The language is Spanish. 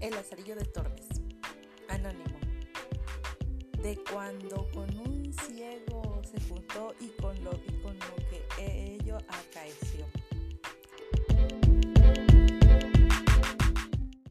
El Lazarillo de Tormes. Anónimo. De cuando con un ciego se juntó y con lo, y con lo